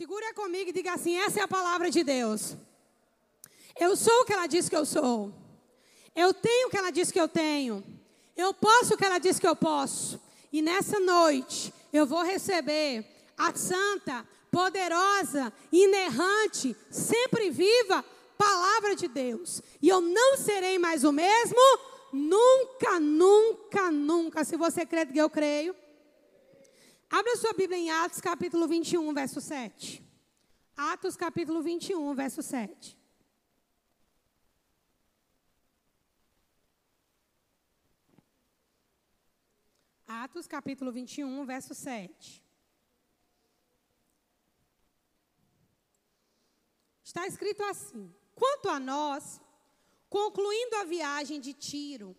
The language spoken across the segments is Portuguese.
Segura comigo e diga assim: essa é a palavra de Deus. Eu sou o que ela diz que eu sou. Eu tenho o que ela diz que eu tenho. Eu posso o que ela diz que eu posso. E nessa noite eu vou receber a santa, poderosa, inerrante, sempre viva palavra de Deus. E eu não serei mais o mesmo nunca, nunca, nunca. Se você crê que eu creio. Abra sua Bíblia em Atos capítulo 21, verso 7. Atos capítulo 21, verso 7. Atos capítulo 21, verso 7. Está escrito assim: Quanto a nós, concluindo a viagem de Tiro,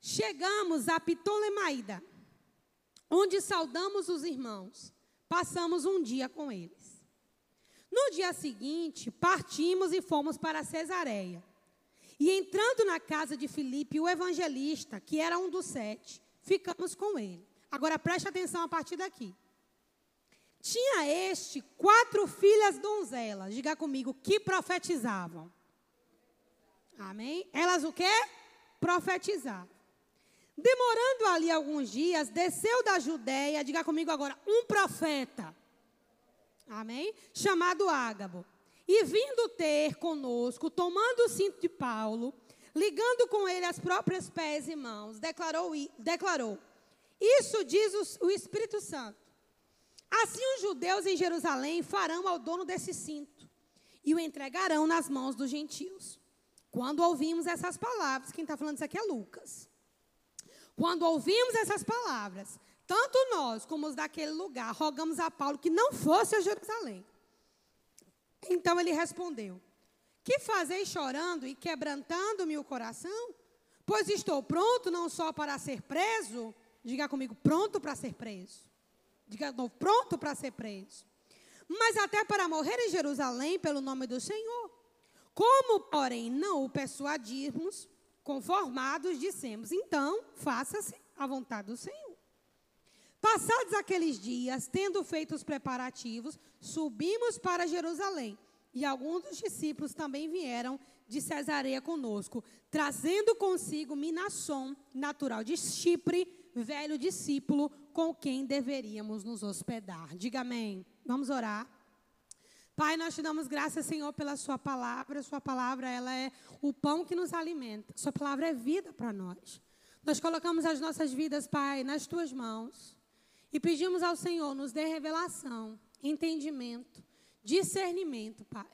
chegamos a Ptolemaida, onde saudamos os irmãos. Passamos um dia com eles. No dia seguinte, partimos e fomos para Cesareia. E entrando na casa de Filipe, o evangelista, que era um dos sete, ficamos com ele. Agora preste atenção a partir daqui. Tinha este quatro filhas donzelas, diga comigo, que profetizavam. Amém? Elas o quê? Profetizavam. Demorando ali alguns dias, desceu da Judéia, diga comigo agora, um profeta. Amém? Chamado Ágabo. E vindo ter conosco, tomando o cinto de Paulo, ligando com ele as próprias pés e mãos, declarou, declarou isso diz o, Espírito Santo. Assim os judeus em Jerusalém farão ao dono desse cinto e o entregarão nas mãos dos gentios. Quando ouvimos essas palavras, quem está falando isso aqui é Lucas. Quando ouvimos essas palavras, tanto nós como os daquele lugar rogamos a Paulo que não fosse a Jerusalém. Então ele respondeu: Que fazeis chorando e quebrantando-me o coração? Pois estou pronto não só para ser preso, diga comigo, pronto para ser preso diga novo, pronto para ser preso. Mas até para morrer em Jerusalém pelo nome do Senhor. Como, porém, não o persuadirmos, conformados, dissemos: então, faça-se a vontade do Senhor. Passados aqueles dias, tendo feito os preparativos, subimos para Jerusalém. E alguns dos discípulos também vieram de Cesareia conosco, trazendo consigo Minasson, natural de Chipre, velho discípulo com quem deveríamos nos hospedar. Diga amém. Vamos orar. Pai, nós te damos graças, Senhor, pela Sua palavra. Sua palavra, ela é o pão que nos alimenta. Sua palavra é vida para nós. Nós colocamos as nossas vidas, Pai, nas Tuas mãos. E pedimos ao Senhor, nos dê revelação, entendimento, discernimento, Pai.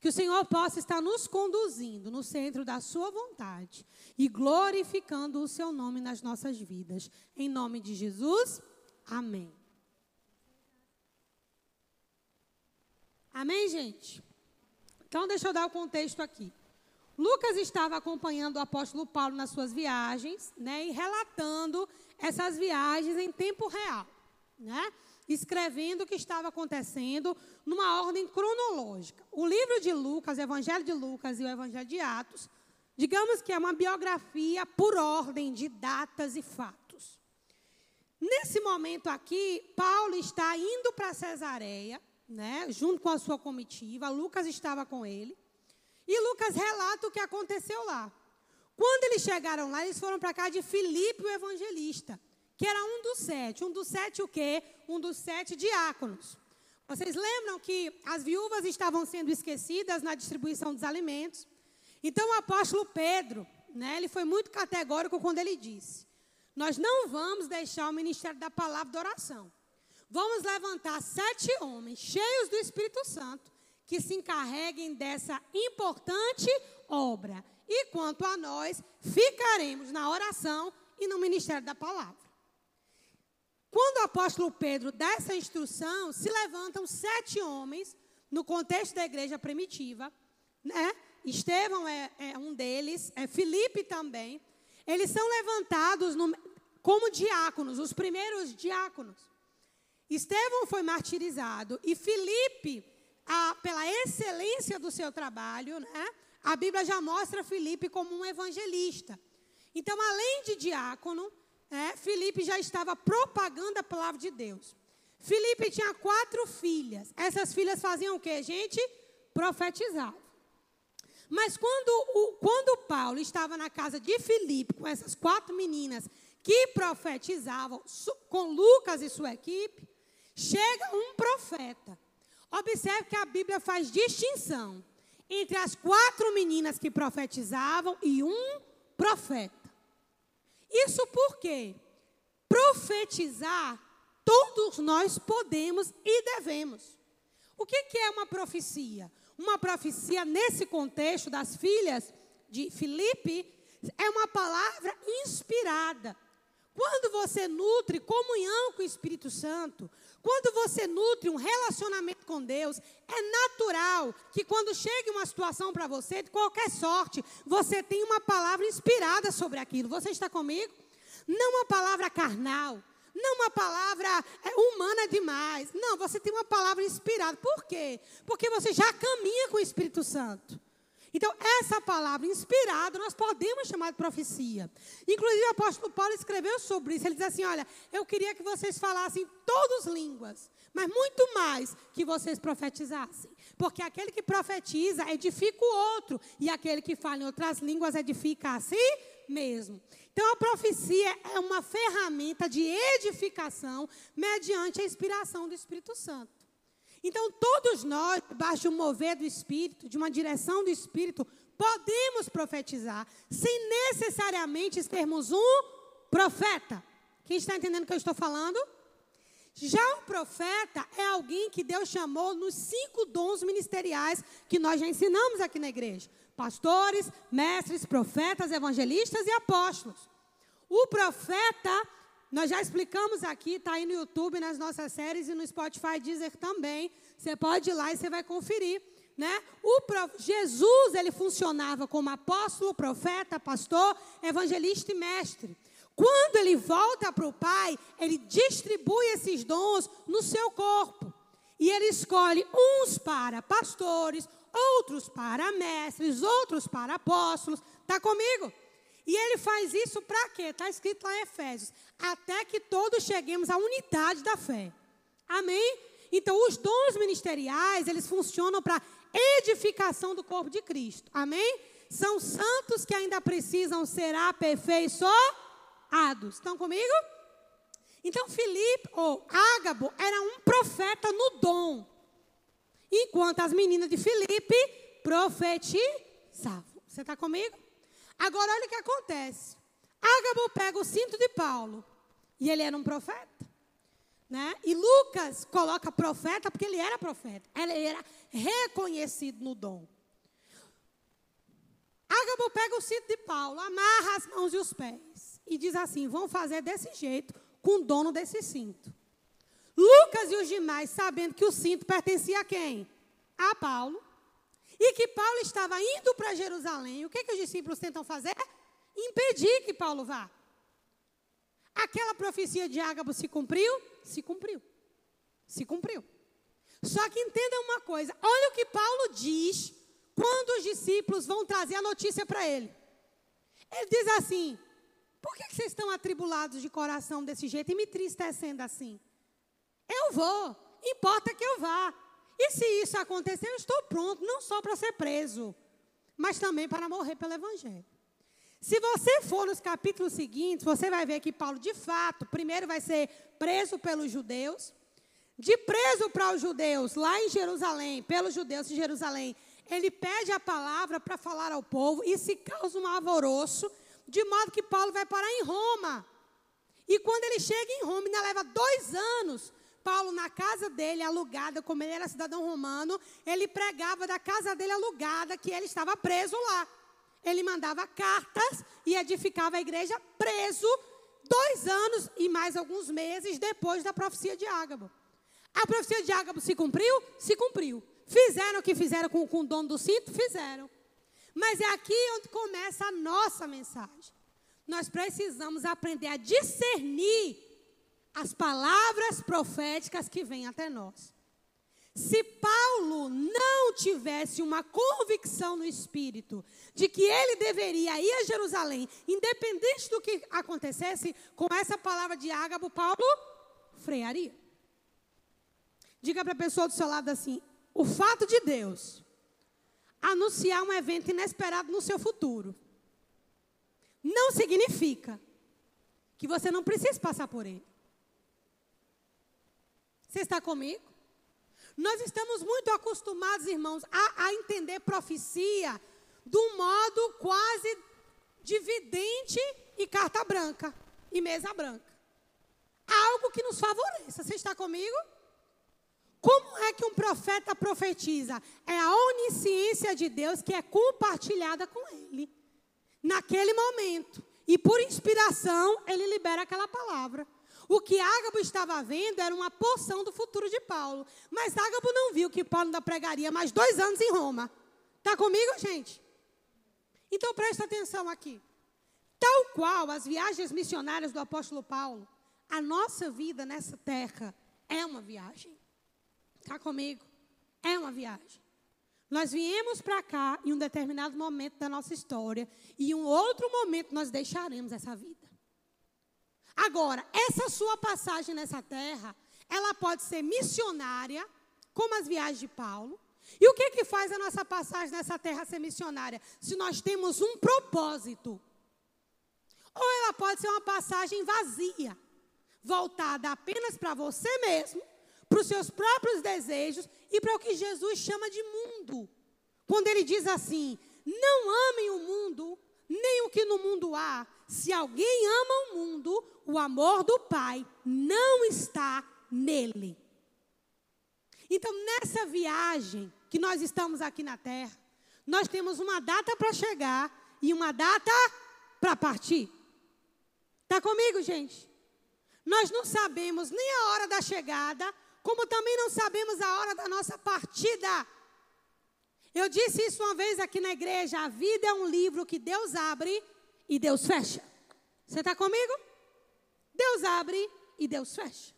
Que o Senhor possa estar nos conduzindo no centro da Sua vontade e glorificando o Seu nome nas nossas vidas. Em nome de Jesus, amém. Amém, gente? Então, deixa eu dar o contexto aqui. Lucas estava acompanhando o apóstolo Paulo nas suas viagens, né, e relatando essas viagens em tempo real, né? escrevendo o que estava acontecendo numa ordem cronológica. O livro de Lucas, o Evangelho de Lucas e o Evangelho de Atos, digamos que é uma biografia por ordem de datas e fatos. Nesse momento aqui, Paulo está indo para Cesareia, né, junto com a sua comitiva, Lucas estava com ele, e Lucas relata o que aconteceu lá. Quando eles chegaram lá, eles foram para cá de Filipe, o evangelista que era um dos sete. Um dos sete o quê? Um dos sete diáconos. Vocês lembram que as viúvas estavam sendo esquecidas na distribuição dos alimentos? Então o apóstolo Pedro, né, ele foi muito categórico quando ele disse: Nós não vamos deixar o ministério da palavra de oração. Vamos levantar sete homens cheios do Espírito Santo que se encarreguem dessa importante obra. E quanto a nós, ficaremos na oração e no ministério da palavra. Quando o apóstolo Pedro dá essa instrução, se levantam sete homens, no contexto da igreja primitiva, né? Estevão é, é um deles, é Filipe também. Eles são levantados no, como diáconos, os primeiros diáconos. Estevão foi martirizado e Filipe, a, pela excelência do seu trabalho, né? A Bíblia já mostra Filipe como um evangelista. Então, além de diácono, é, já estava propagando a palavra de Deus. Filipe tinha quatro filhas. Essas filhas faziam o quê, gente? Profetizavam. Mas quando, o, quando Paulo estava na casa de Filipe, com essas quatro meninas que profetizavam, com Lucas e sua equipe, chega um profeta. Observe que a Bíblia faz distinção entre as quatro meninas que profetizavam e um profeta. Isso porque profetizar todos nós podemos e devemos. O que, que é uma profecia? Uma profecia, nesse contexto das filhas de Filipe, é uma palavra inspirada. Quando você nutre comunhão com o Espírito Santo, quando você nutre um relacionamento com Deus, é natural que quando chegue uma situação para você, de qualquer sorte, você tenha uma palavra inspirada sobre aquilo. Você está comigo? Não uma palavra carnal, não uma palavra é, humana demais. Não, você tem uma palavra inspirada. Por quê? Porque você já caminha com o Espírito Santo. Então, essa palavra inspirada, nós podemos chamar de profecia. Inclusive, o apóstolo Paulo escreveu sobre isso. Ele diz assim: Olha, eu queria que vocês falassem todas línguas, mas muito mais que vocês profetizassem. Porque aquele que profetiza edifica o outro, e aquele que fala em outras línguas edifica a si mesmo. Então, a profecia é uma ferramenta de edificação mediante a inspiração do Espírito Santo. Então, todos nós, debaixo de um mover do Espírito, de uma direção do Espírito, podemos profetizar, sem necessariamente sermos um profeta. Quem está entendendo o que eu estou falando? Já o profeta é alguém que Deus chamou nos cinco dons ministeriais que nós já ensinamos aqui na igreja pastores, mestres, profetas, evangelistas e apóstolos. O profeta, nós já explicamos aqui, está aí no YouTube, nas nossas séries e no Spotify Deezer também. Você pode ir lá e você vai conferir. Né? O prof... Jesus ele funcionava como apóstolo, profeta, pastor, evangelista e mestre. Quando ele volta para o Pai, ele distribui esses dons no seu corpo. E ele escolhe uns para pastores, outros para mestres, outros para apóstolos. Está comigo? E ele faz isso para quê? Está escrito lá em Efésios. Até que todos cheguemos à unidade da fé. Amém? Então, os dons ministeriais, eles funcionam para edificação do corpo de Cristo. Amém? São santos que ainda precisam ser aperfeiçoados. Estão comigo? Então, Filipe, ou Ágabo, era um profeta no dom enquanto as meninas de Filipe profetizavam. Você está comigo? Agora olha o que acontece. Ágabo pega o cinto de Paulo e ele era um profeta. Né? E Lucas coloca profeta porque ele era profeta. Ele era reconhecido no dom. Ágabo pega o cinto de Paulo, amarra as mãos e os pés e diz assim: vão fazer desse jeito com o dono desse cinto. Lucas e os demais, sabendo que o cinto pertencia a quem? A Paulo. E que Paulo estava indo para Jerusalém. O que, que os discípulos tentam fazer? Impedir que Paulo vá. Aquela profecia de Ágabo se cumpriu? Se cumpriu. Se cumpriu. Só que entendam uma coisa: olha o que Paulo diz quando os discípulos vão trazer a notícia para ele. Ele diz assim: por que, que vocês estão atribulados de coração desse jeito e me tristecendo assim? Eu vou, importa que eu vá. E se isso acontecer, eu estou pronto, não só para ser preso, mas também para morrer pelo Evangelho. Se você for nos capítulos seguintes, você vai ver que Paulo, de fato, primeiro vai ser preso pelos judeus. De preso para os judeus, lá em Jerusalém, pelos judeus em Jerusalém, ele pede a palavra para falar ao povo e se causa um alvoroço, de modo que Paulo vai parar em Roma. E quando ele chega em Roma, ainda leva dois anos Paulo, na casa dele, alugada, como ele era cidadão romano, ele pregava da casa dele alugada, que ele estava preso lá. Ele mandava cartas e edificava a igreja preso dois anos e mais alguns meses depois da profecia de Ágabo. A profecia de Ágabo se cumpriu? Se cumpriu. Fizeram o que fizeram com, com o dono do cinto? Fizeram. Mas é aqui onde começa a nossa mensagem. Nós precisamos aprender a discernir as palavras proféticas que vêm até nós. Se Paulo não tivesse uma convicção no espírito de que ele deveria ir a Jerusalém, independente do que acontecesse com essa palavra de Ágabo, Paulo frearia. Diga para a pessoa do seu lado assim: o fato de Deus anunciar um evento inesperado no seu futuro não significa que você não precisa passar por ele. Você está comigo? Nós estamos muito acostumados, irmãos, a, a entender profecia de um modo quase dividente e carta branca e mesa branca. Algo que nos favoreça. Você está comigo? Como é que um profeta profetiza? É a onisciência de Deus que é compartilhada com ele. Naquele momento. E por inspiração, ele libera aquela palavra. O que Ágabo estava vendo era uma porção do futuro de Paulo. Mas Ágabo não viu que Paulo ainda pregaria mais dois anos em Roma. Está comigo, gente? Então presta atenção aqui. Tal qual as viagens missionárias do apóstolo Paulo, a nossa vida nessa terra é uma viagem. Está comigo? É uma viagem. Nós viemos para cá em um determinado momento da nossa história e em um outro momento nós deixaremos essa vida. Agora, essa sua passagem nessa terra, ela pode ser missionária, como as viagens de Paulo. E o que que faz a nossa passagem nessa terra ser missionária? Se nós temos um propósito. Ou ela pode ser uma passagem vazia, voltada apenas para você mesmo, para os seus próprios desejos e para o que Jesus chama de mundo. Quando ele diz assim: não amem o mundo, nem o que no mundo há. Se alguém ama o mundo, o amor do Pai não está nele. Então, nessa viagem que nós estamos aqui na terra, nós temos uma data para chegar e uma data para partir. Está comigo, gente? Nós não sabemos nem a hora da chegada, como também não sabemos a hora da nossa partida. Eu disse isso uma vez aqui na igreja: a vida é um livro que Deus abre e Deus fecha. Você está comigo? Deus abre e Deus fecha.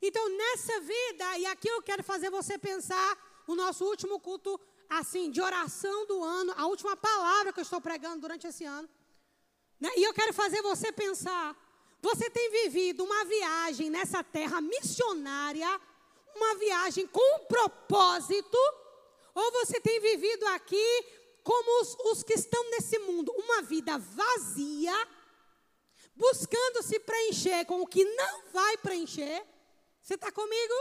Então, nessa vida, e aqui eu quero fazer você pensar o nosso último culto, assim, de oração do ano, a última palavra que eu estou pregando durante esse ano. Né? E eu quero fazer você pensar: você tem vivido uma viagem nessa terra missionária, uma viagem com um propósito, ou você tem vivido aqui como os, os que estão nesse mundo, uma vida vazia, buscando se preencher com o que não vai preencher. Você está comigo?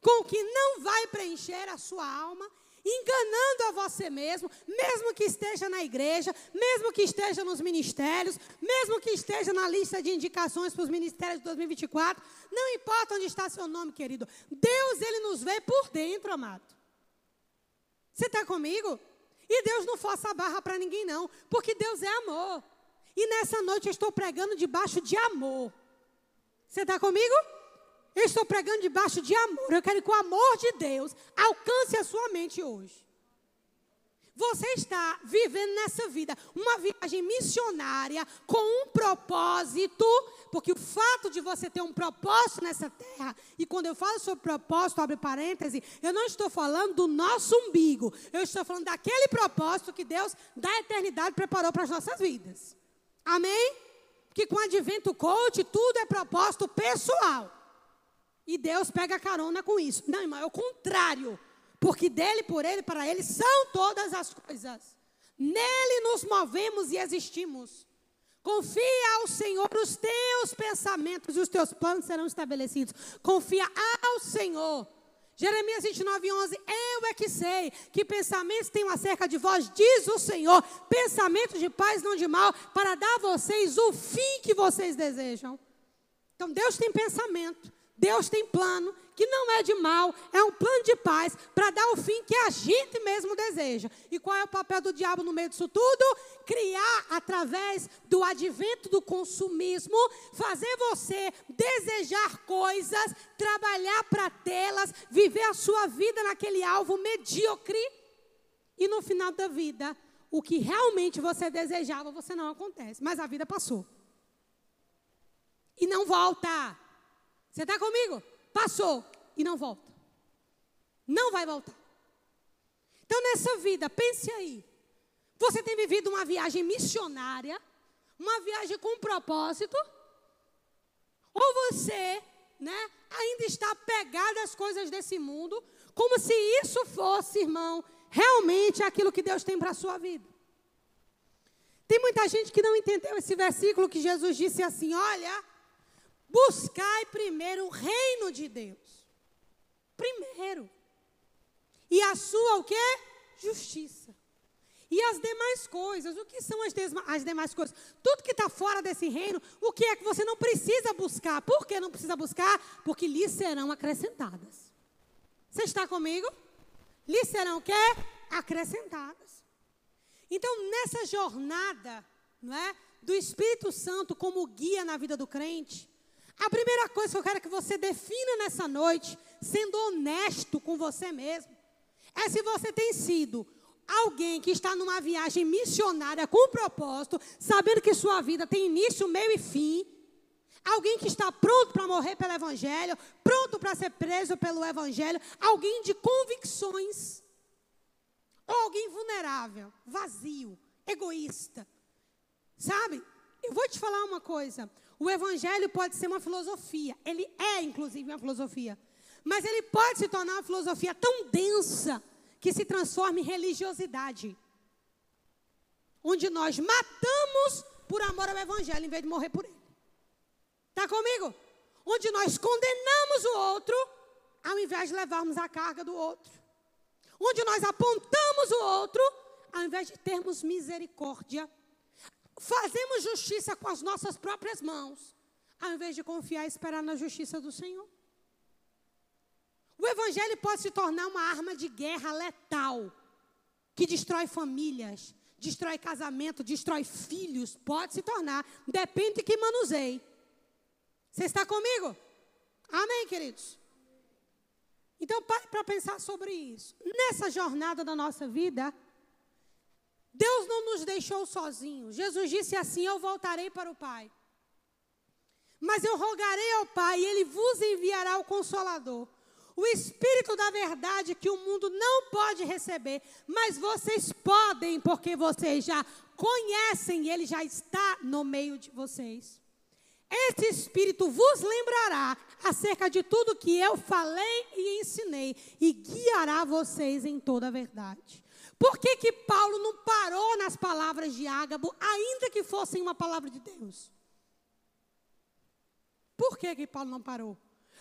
Com o que não vai preencher a sua alma, enganando a você mesmo, mesmo que esteja na igreja, mesmo que esteja nos ministérios, mesmo que esteja na lista de indicações para os ministérios de 2024, não importa onde está seu nome, querido. Deus, ele nos vê por dentro, amado. Você está comigo? E Deus não força a barra para ninguém, não, porque Deus é amor. E nessa noite eu estou pregando debaixo de amor. Você está comigo? Eu estou pregando debaixo de amor. Eu quero que o amor de Deus alcance a sua mente hoje. Você está vivendo nessa vida uma viagem missionária com um propósito, porque o fato de você ter um propósito nessa terra, e quando eu falo sobre propósito, abre parêntese, eu não estou falando do nosso umbigo, eu estou falando daquele propósito que Deus da eternidade preparou para as nossas vidas. Amém? Que com o advento coach, tudo é propósito pessoal. E Deus pega carona com isso. Não, irmão, é o contrário. Porque dele, por ele, para ele são todas as coisas. Nele nos movemos e existimos. Confia ao Senhor, os teus pensamentos e os teus planos serão estabelecidos. Confia ao Senhor. Jeremias 29, 11. Eu é que sei que pensamentos tenho acerca de vós, diz o Senhor. Pensamentos de paz, não de mal, para dar a vocês o fim que vocês desejam. Então Deus tem pensamento. Deus tem plano que não é de mal, é um plano de paz para dar o fim que a gente mesmo deseja. E qual é o papel do diabo no meio disso tudo? Criar através do advento do consumismo, fazer você desejar coisas, trabalhar para tê-las, viver a sua vida naquele alvo medíocre. E no final da vida, o que realmente você desejava, você não acontece. Mas a vida passou. E não volta. Você está comigo? Passou e não volta. Não vai voltar. Então, nessa vida, pense aí. Você tem vivido uma viagem missionária, uma viagem com propósito, ou você né, ainda está apegado às coisas desse mundo, como se isso fosse, irmão, realmente aquilo que Deus tem para a sua vida. Tem muita gente que não entendeu esse versículo que Jesus disse assim: olha, buscai primeiro o reino de Deus. Primeiro. E a sua o quê? Justiça. E as demais coisas, o que são as, as demais coisas? Tudo que está fora desse reino, o que é que você não precisa buscar? Por que não precisa buscar? Porque lhe serão acrescentadas. Você está comigo? Lhe serão o quê? Acrescentadas. Então, nessa jornada, não é? Do Espírito Santo como guia na vida do crente, a primeira coisa que eu quero que você defina nessa noite, sendo honesto com você mesmo, é se você tem sido alguém que está numa viagem missionária com propósito, sabendo que sua vida tem início, meio e fim. Alguém que está pronto para morrer pelo Evangelho, pronto para ser preso pelo Evangelho. Alguém de convicções. Ou alguém vulnerável, vazio, egoísta. Sabe? Eu vou te falar uma coisa. O Evangelho pode ser uma filosofia. Ele é, inclusive, uma filosofia. Mas ele pode se tornar uma filosofia tão densa que se transforma em religiosidade. Onde nós matamos por amor ao Evangelho em vez de morrer por ele. Está comigo? Onde nós condenamos o outro ao invés de levarmos a carga do outro. Onde nós apontamos o outro ao invés de termos misericórdia. Fazemos justiça com as nossas próprias mãos, ao invés de confiar e esperar na justiça do Senhor. O evangelho pode se tornar uma arma de guerra letal, que destrói famílias, destrói casamento, destrói filhos. Pode se tornar, depende de que manuseie. Você está comigo? Amém, queridos? Então, pare para pensar sobre isso. Nessa jornada da nossa vida, Deus não nos deixou sozinhos. Jesus disse assim: Eu voltarei para o Pai. Mas eu rogarei ao Pai, e Ele vos enviará o Consolador o Espírito da verdade que o mundo não pode receber, mas vocês podem, porque vocês já conhecem, ele já está no meio de vocês. Esse Espírito vos lembrará acerca de tudo que eu falei e ensinei, e guiará vocês em toda a verdade. Por que, que Paulo não parou nas palavras de Ágabo, ainda que fossem uma palavra de Deus? Por que, que Paulo não parou?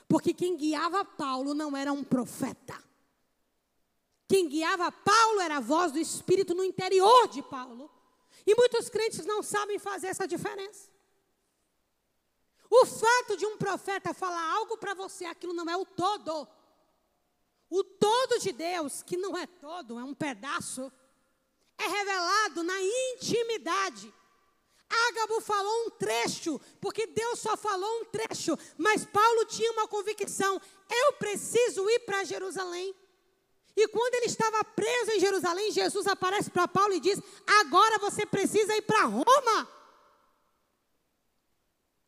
Porque quem guiava Paulo não era um profeta. Quem guiava Paulo era a voz do Espírito no interior de Paulo. E muitos crentes não sabem fazer essa diferença. O fato de um profeta falar algo para você, aquilo não é o todo. O todo de Deus, que não é todo, é um pedaço, é revelado na intimidade. Ágabo falou um trecho, porque Deus só falou um trecho, mas Paulo tinha uma convicção: eu preciso ir para Jerusalém. E quando ele estava preso em Jerusalém, Jesus aparece para Paulo e diz: agora você precisa ir para Roma.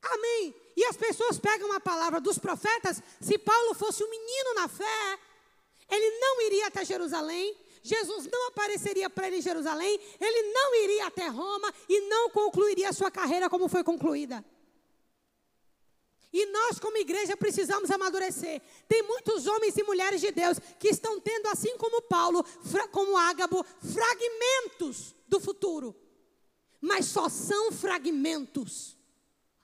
Amém. E as pessoas pegam a palavra dos profetas, se Paulo fosse um menino na fé, ele não iria até Jerusalém, Jesus não apareceria para ele em Jerusalém, ele não iria até Roma e não concluiria a sua carreira como foi concluída. E nós, como igreja, precisamos amadurecer. Tem muitos homens e mulheres de Deus que estão tendo, assim como Paulo, como Ágabo, fragmentos do futuro. Mas só são fragmentos.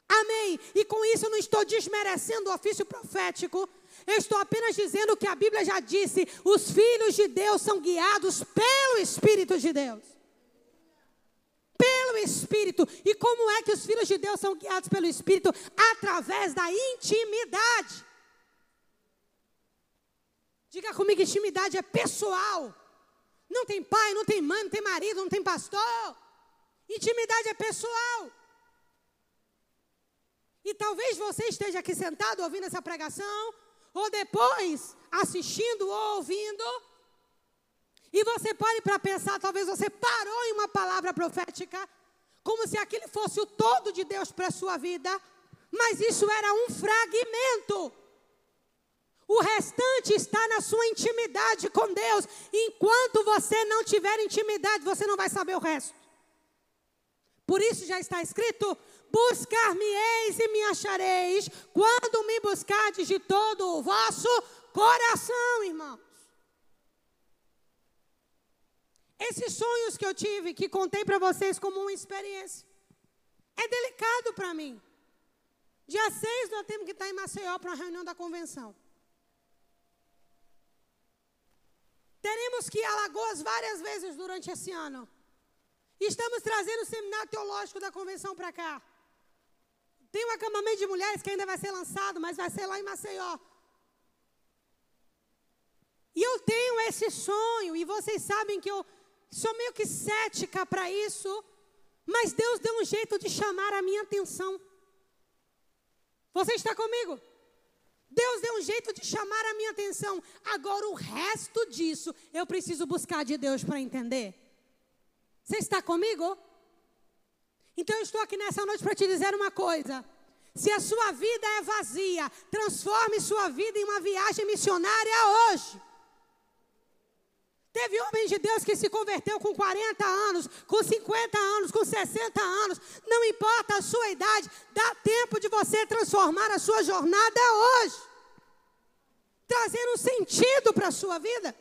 Amém. E com isso não estou desmerecendo o ofício profético. Eu estou apenas dizendo que a Bíblia já disse: os filhos de Deus são guiados pelo Espírito de Deus. Pelo Espírito. E como é que os filhos de Deus são guiados pelo Espírito? Através da intimidade. Diga comigo: intimidade é pessoal. Não tem pai, não tem mãe, não tem marido, não tem pastor. Intimidade é pessoal. E talvez você esteja aqui sentado ouvindo essa pregação ou depois assistindo ou ouvindo. E você pode para pensar, talvez você parou em uma palavra profética, como se aquilo fosse o todo de Deus para a sua vida, mas isso era um fragmento. O restante está na sua intimidade com Deus. Enquanto você não tiver intimidade, você não vai saber o resto. Por isso já está escrito: Buscar-me-eis e me achareis, quando me buscardes de todo o vosso coração, irmãos. Esses sonhos que eu tive, que contei para vocês como uma experiência, é delicado para mim. Dia 6 nós temos que estar em Maceió para uma reunião da convenção. Teremos que ir a Alagoas várias vezes durante esse ano. Estamos trazendo o seminário teológico da convenção para cá. Tem um acampamento de mulheres que ainda vai ser lançado, mas vai ser lá em Maceió. E eu tenho esse sonho, e vocês sabem que eu sou meio que cética para isso, mas Deus deu um jeito de chamar a minha atenção. Você está comigo? Deus deu um jeito de chamar a minha atenção. Agora, o resto disso, eu preciso buscar de Deus para entender. Você está comigo? Então, eu estou aqui nessa noite para te dizer uma coisa. Se a sua vida é vazia, transforme sua vida em uma viagem missionária hoje. Teve homem de Deus que se converteu com 40 anos, com 50 anos, com 60 anos. Não importa a sua idade, dá tempo de você transformar a sua jornada hoje. Trazendo um sentido para a sua vida.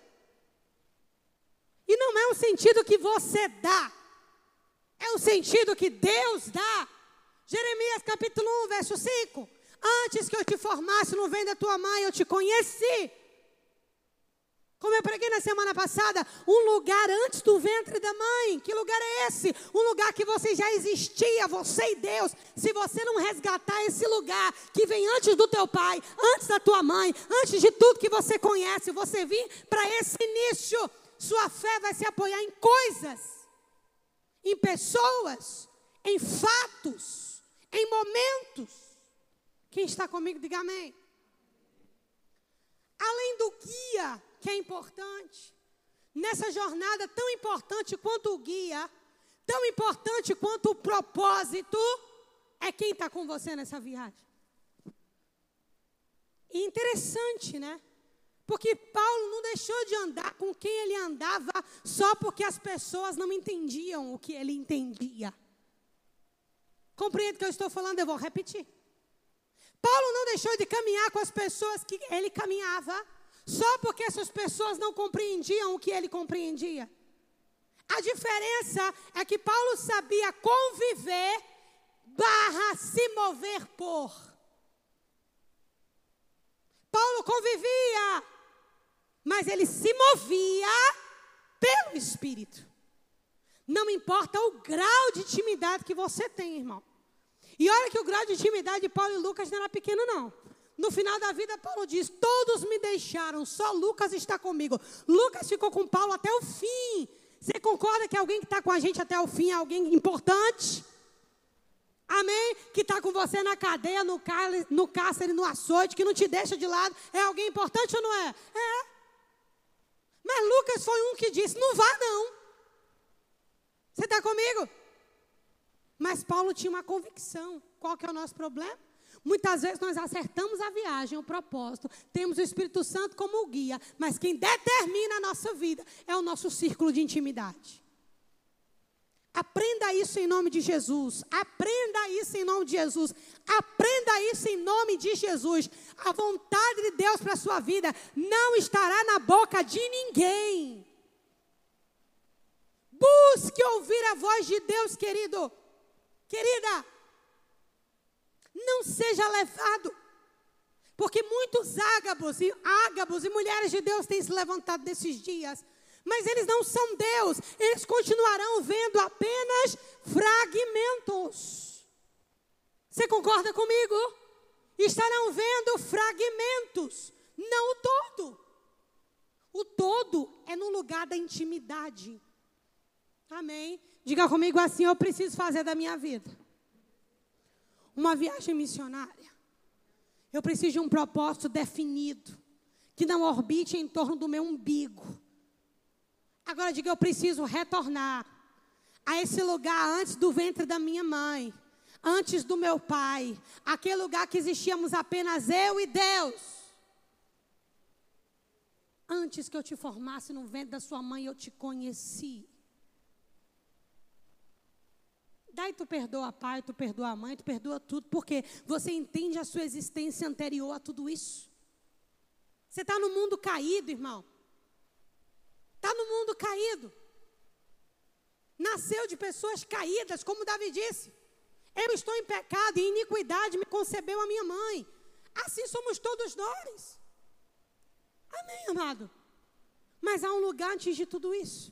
E não é um sentido que você dá, é um sentido que Deus dá. Jeremias capítulo 1, verso 5. Antes que eu te formasse no ventre da tua mãe, eu te conheci. Como eu preguei na semana passada, um lugar antes do ventre da mãe. Que lugar é esse? Um lugar que você já existia, você e Deus. Se você não resgatar esse lugar que vem antes do teu pai, antes da tua mãe, antes de tudo que você conhece, você vir para esse início, sua fé vai se apoiar em coisas, em pessoas, em fatos, em momentos. Quem está comigo, diga amém. Além do guia que é importante. Nessa jornada tão importante quanto o guia, tão importante quanto o propósito, é quem está com você nessa viagem. E interessante, né? Porque Paulo não deixou de andar com quem ele andava só porque as pessoas não entendiam o que ele entendia. Compreende o que eu estou falando? Eu vou repetir. Paulo não deixou de caminhar com as pessoas que ele caminhava só porque essas pessoas não compreendiam o que ele compreendia. A diferença é que Paulo sabia conviver barra se mover por. Paulo convivia, mas ele se movia pelo Espírito. Não importa o grau de intimidade que você tem, irmão. E olha que o grau de intimidade de Paulo e Lucas não era pequeno, não. No final da vida, Paulo diz: Todos me deixaram, só Lucas está comigo. Lucas ficou com Paulo até o fim. Você concorda que alguém que está com a gente até o fim é alguém importante? Amém? Que está com você na cadeia, no, no cárcere, no açoite, que não te deixa de lado. É alguém importante ou não é? É. Mas Lucas foi um que disse: Não vá, não. Você está comigo? Mas Paulo tinha uma convicção. Qual que é o nosso problema? Muitas vezes nós acertamos a viagem, o propósito, temos o Espírito Santo como guia, mas quem determina a nossa vida é o nosso círculo de intimidade. Aprenda isso em nome de Jesus. Aprenda isso em nome de Jesus. Aprenda isso em nome de Jesus. A vontade de Deus para a sua vida não estará na boca de ninguém. Busque ouvir a voz de Deus, querido. Querida, não seja levado. Porque muitos ágabos e ágabos e mulheres de Deus têm se levantado nesses dias. Mas eles não são Deus, eles continuarão vendo apenas fragmentos. Você concorda comigo? Estarão vendo fragmentos, não o todo. O todo é no lugar da intimidade. Amém? Diga comigo assim: eu preciso fazer da minha vida uma viagem missionária, eu preciso de um propósito definido, que não orbite em torno do meu umbigo. Agora diga, eu preciso retornar a esse lugar antes do ventre da minha mãe, antes do meu pai, aquele lugar que existíamos apenas eu e Deus. Antes que eu te formasse no ventre da sua mãe, eu te conheci. Daí tu perdoa pai, tu perdoa a mãe, tu perdoa tudo, porque você entende a sua existência anterior a tudo isso. Você está no mundo caído, irmão. Está no mundo caído. Nasceu de pessoas caídas, como Davi disse. Eu estou em pecado e iniquidade me concebeu a minha mãe. Assim somos todos nós. Amém, amado? Mas há um lugar antes de tudo isso.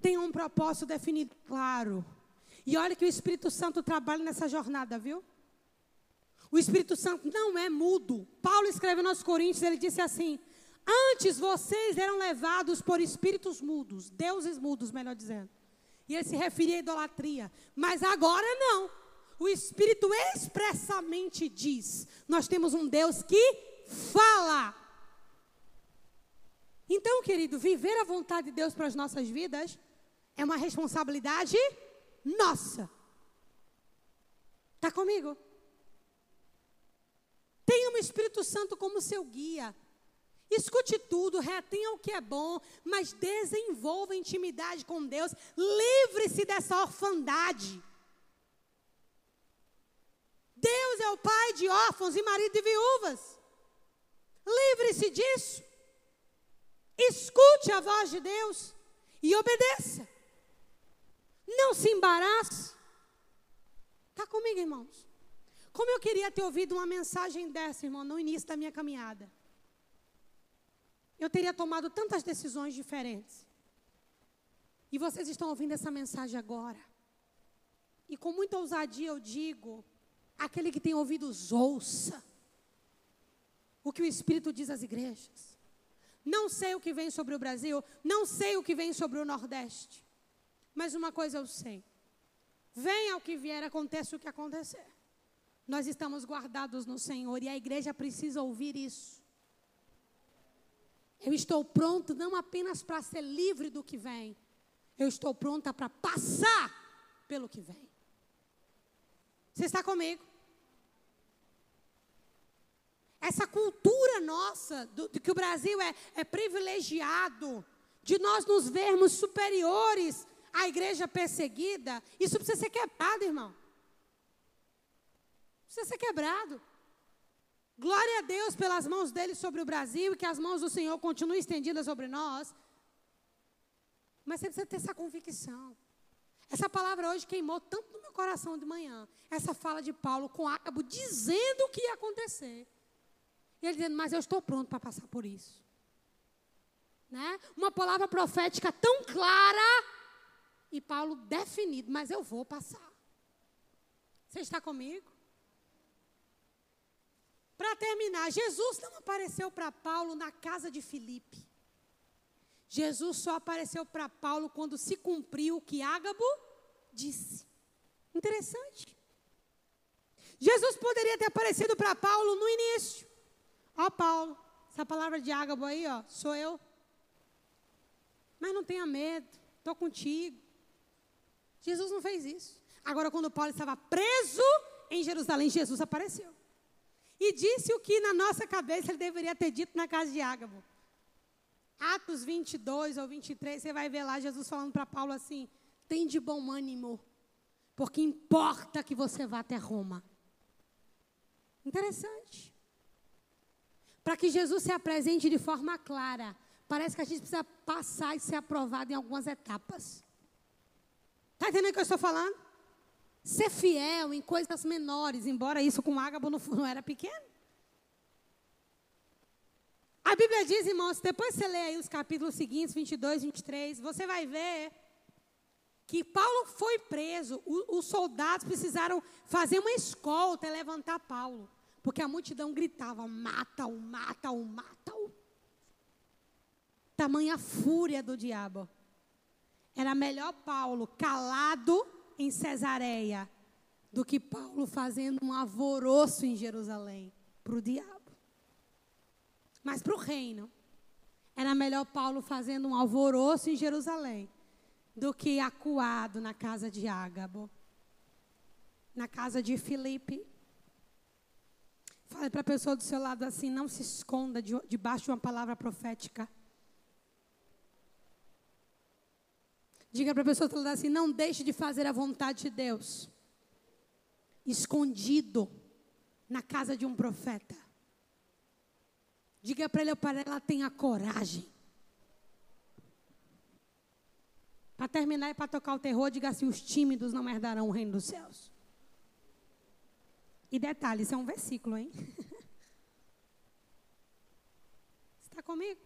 Tem um propósito definido claro. E olha que o Espírito Santo trabalha nessa jornada, viu? O Espírito Santo não é mudo. Paulo escreve aos Coríntios, ele disse assim: Antes vocês eram levados por espíritos mudos, deuses mudos, melhor dizendo. E ele se referia à idolatria. Mas agora não. O Espírito expressamente diz: Nós temos um Deus que fala. Então, querido, viver a vontade de Deus para as nossas vidas é uma responsabilidade nossa. Está comigo? Tenha o Espírito Santo como seu guia. Escute tudo, retenha o que é bom, mas desenvolva intimidade com Deus. Livre-se dessa orfandade. Deus é o pai de órfãos e marido de viúvas. Livre-se disso. Escute a voz de Deus e obedeça. Não se embarace. Está comigo, irmãos? Como eu queria ter ouvido uma mensagem dessa, irmão, no início da minha caminhada. Eu teria tomado tantas decisões diferentes. E vocês estão ouvindo essa mensagem agora. E com muita ousadia eu digo: aquele que tem ouvidos, ouça o que o Espírito diz às igrejas. Não sei o que vem sobre o Brasil, não sei o que vem sobre o Nordeste. Mas uma coisa eu sei: venha o que vier, aconteça o que acontecer. Nós estamos guardados no Senhor e a igreja precisa ouvir isso. Eu estou pronto não apenas para ser livre do que vem, eu estou pronta para passar pelo que vem. Você está comigo? Essa cultura nossa, do, de que o Brasil é, é privilegiado, de nós nos vermos superiores à igreja perseguida, isso precisa ser quebrado, irmão. Precisa ser quebrado. Glória a Deus pelas mãos dele sobre o Brasil e que as mãos do Senhor continuem estendidas sobre nós. Mas você precisa ter essa convicção. Essa palavra hoje queimou tanto no meu coração de manhã. Essa fala de Paulo com Ácabo dizendo o que ia acontecer. E ele dizendo, mas eu estou pronto para passar por isso. Né? Uma palavra profética tão clara e Paulo definido, mas eu vou passar. Você está comigo? Para terminar, Jesus não apareceu para Paulo na casa de Filipe. Jesus só apareceu para Paulo quando se cumpriu o que Ágabo disse. Interessante. Jesus poderia ter aparecido para Paulo no início. Ó Paulo, essa palavra de Ágabo aí, ó, sou eu. Mas não tenha medo, estou contigo. Jesus não fez isso. Agora, quando Paulo estava preso em Jerusalém, Jesus apareceu e disse o que na nossa cabeça ele deveria ter dito na casa de Ágabo. Atos 22 ou 23, você vai ver lá Jesus falando para Paulo assim: tem de bom ânimo, porque importa que você vá até Roma. Interessante. Para que Jesus se apresente de forma clara, parece que a gente precisa passar e ser aprovado em algumas etapas. Está entendendo o que eu estou falando? Ser fiel em coisas menores, embora isso com Ágabo não, não era pequeno. A Bíblia diz, irmãos, depois você lê aí os capítulos seguintes, 22, 23, você vai ver que Paulo foi preso. O, os soldados precisaram fazer uma escolta e levantar Paulo. Porque a multidão gritava: mata-o, mata-o, mata-o. Tamanha fúria do diabo. Era melhor Paulo calado em Cesareia do que Paulo fazendo um alvoroço em Jerusalém para o diabo. Mas para o reino, era melhor Paulo fazendo um alvoroço em Jerusalém do que acuado na casa de Ágabo, na casa de Filipe. Fale para a pessoa do seu lado assim: não se esconda de, debaixo de uma palavra profética. Diga para a pessoa que está assim: não deixe de fazer a vontade de Deus. Escondido na casa de um profeta. Diga para ele ou para ela: tenha coragem. Para terminar e para tocar o terror, diga assim: os tímidos não herdarão o reino dos céus. E detalhe, isso é um versículo, hein? Está comigo?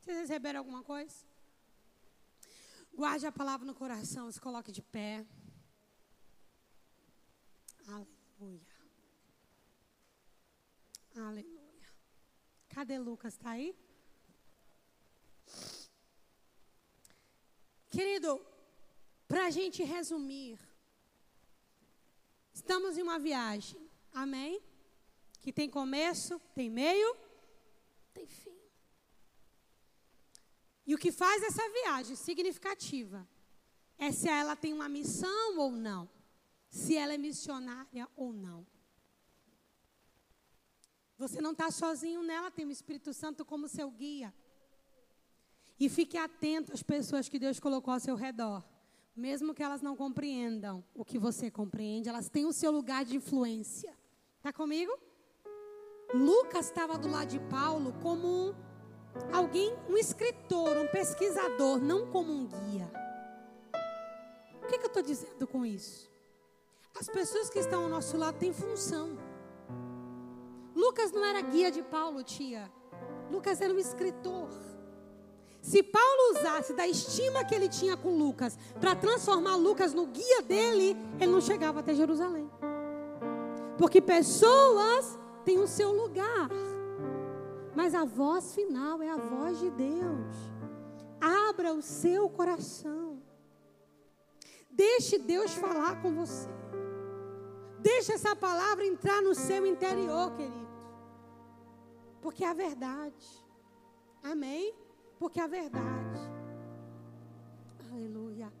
Vocês receberam alguma coisa? Guarde a palavra no coração, se coloque de pé. Aleluia. Aleluia. Cadê Lucas? Está aí? Querido, para a gente resumir, estamos em uma viagem, amém? Que tem começo, tem meio, tem fim. E o que faz essa viagem significativa é se ela tem uma missão ou não, se ela é missionária ou não. Você não está sozinho nela, tem o Espírito Santo como seu guia. E fique atento às pessoas que Deus colocou ao seu redor. Mesmo que elas não compreendam o que você compreende, elas têm o seu lugar de influência. Está comigo? Lucas estava do lado de Paulo como um, alguém, um escritor, um pesquisador, não como um guia. O que, que eu estou dizendo com isso? As pessoas que estão ao nosso lado têm função. Lucas não era guia de Paulo, tia. Lucas era um escritor. Se Paulo usasse da estima que ele tinha com Lucas para transformar Lucas no guia dele, ele não chegava até Jerusalém. Porque pessoas têm o seu lugar. Mas a voz final é a voz de Deus. Abra o seu coração. Deixe Deus falar com você. Deixe essa palavra entrar no seu interior, querido. Porque é a verdade. Amém? Porque é a verdade. Aleluia.